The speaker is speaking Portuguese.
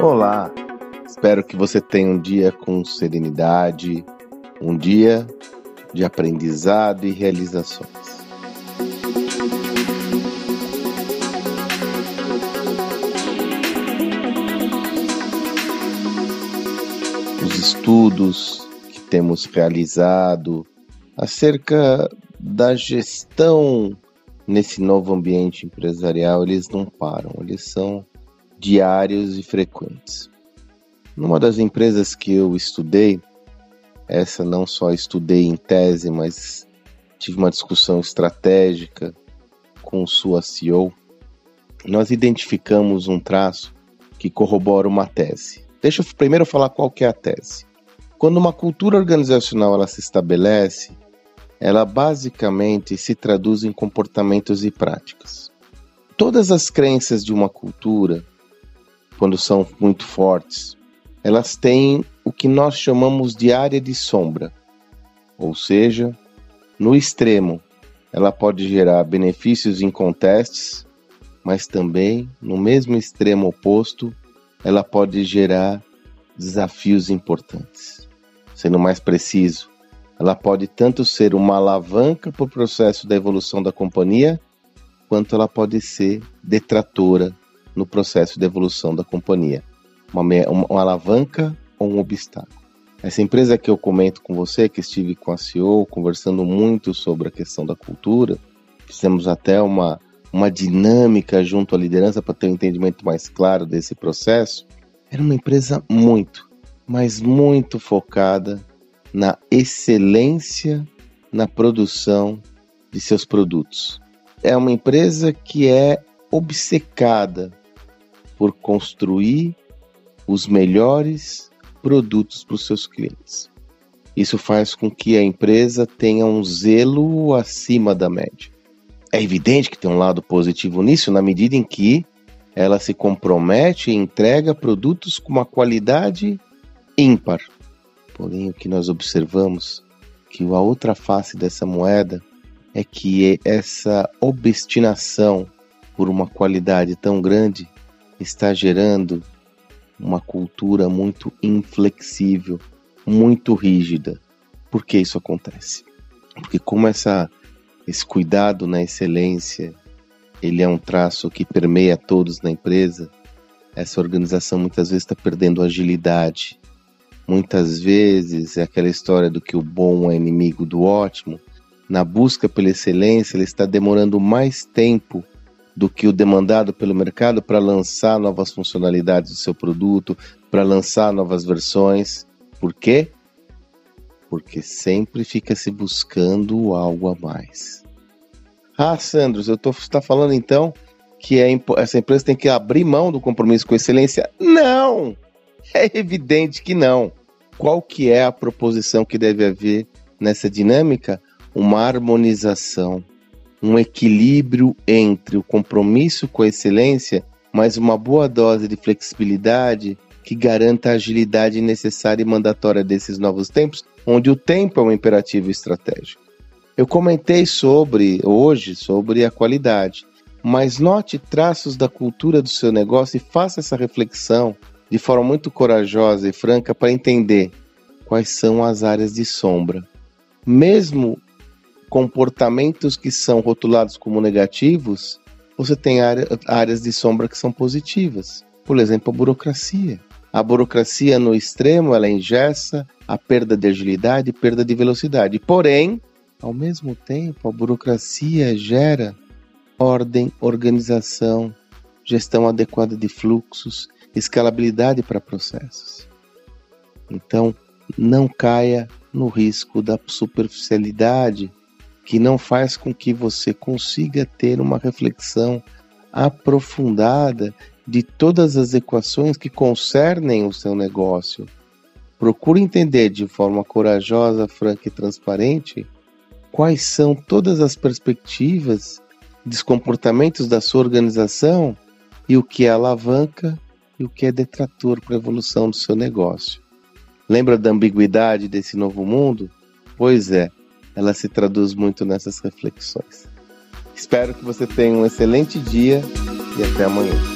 Olá, espero que você tenha um dia com serenidade, um dia de aprendizado e realizações. Os estudos que temos realizado acerca da gestão nesse novo ambiente empresarial, eles não param, eles são diários e frequentes. Numa das empresas que eu estudei, essa não só estudei em tese, mas tive uma discussão estratégica com sua CEO, nós identificamos um traço que corrobora uma tese. Deixa eu primeiro falar qual que é a tese. Quando uma cultura organizacional ela se estabelece, ela basicamente se traduz em comportamentos e práticas. Todas as crenças de uma cultura, quando são muito fortes, elas têm o que nós chamamos de área de sombra. Ou seja, no extremo, ela pode gerar benefícios incontestes, mas também, no mesmo extremo oposto, ela pode gerar desafios importantes. Sendo mais preciso, ela pode tanto ser uma alavanca para o processo da evolução da companhia, quanto ela pode ser detratora no processo de evolução da companhia. Uma, uma, uma alavanca ou um obstáculo. Essa empresa que eu comento com você, que estive com a CEO conversando muito sobre a questão da cultura, fizemos até uma, uma dinâmica junto à liderança para ter um entendimento mais claro desse processo. Era uma empresa muito, mas muito focada na excelência na produção de seus produtos. É uma empresa que é obcecada por construir os melhores produtos para os seus clientes. Isso faz com que a empresa tenha um zelo acima da média. É evidente que tem um lado positivo nisso, na medida em que ela se compromete e entrega produtos com uma qualidade ímpar. Porém, o que nós observamos que a outra face dessa moeda é que essa obstinação por uma qualidade tão grande está gerando uma cultura muito inflexível, muito rígida. Por que isso acontece? Porque como essa esse cuidado na excelência, ele é um traço que permeia todos na empresa, essa organização muitas vezes está perdendo agilidade. Muitas vezes é aquela história do que o bom é inimigo do ótimo. Na busca pela excelência, ele está demorando mais tempo do que o demandado pelo mercado para lançar novas funcionalidades do seu produto, para lançar novas versões. Por quê? Porque sempre fica se buscando algo a mais. Ah, Sandros, eu estou tá falando então que é, essa empresa tem que abrir mão do compromisso com excelência? Não! É evidente que não. Qual que é a proposição que deve haver nessa dinâmica? Uma harmonização um equilíbrio entre o compromisso com a excelência, mas uma boa dose de flexibilidade que garanta a agilidade necessária e mandatória desses novos tempos, onde o tempo é um imperativo estratégico. Eu comentei sobre hoje sobre a qualidade, mas note traços da cultura do seu negócio e faça essa reflexão de forma muito corajosa e franca para entender quais são as áreas de sombra. Mesmo comportamentos que são rotulados como negativos, você tem área, áreas de sombra que são positivas. Por exemplo, a burocracia. A burocracia no extremo, ela engessa a perda de agilidade perda de velocidade. Porém, ao mesmo tempo, a burocracia gera ordem, organização, gestão adequada de fluxos, escalabilidade para processos. Então, não caia no risco da superficialidade que não faz com que você consiga ter uma reflexão aprofundada de todas as equações que concernem o seu negócio. Procure entender de forma corajosa, franca e transparente quais são todas as perspectivas dos comportamentos da sua organização e o que é alavanca e o que é detrator para a evolução do seu negócio. Lembra da ambiguidade desse novo mundo? Pois é, ela se traduz muito nessas reflexões. Espero que você tenha um excelente dia e até amanhã.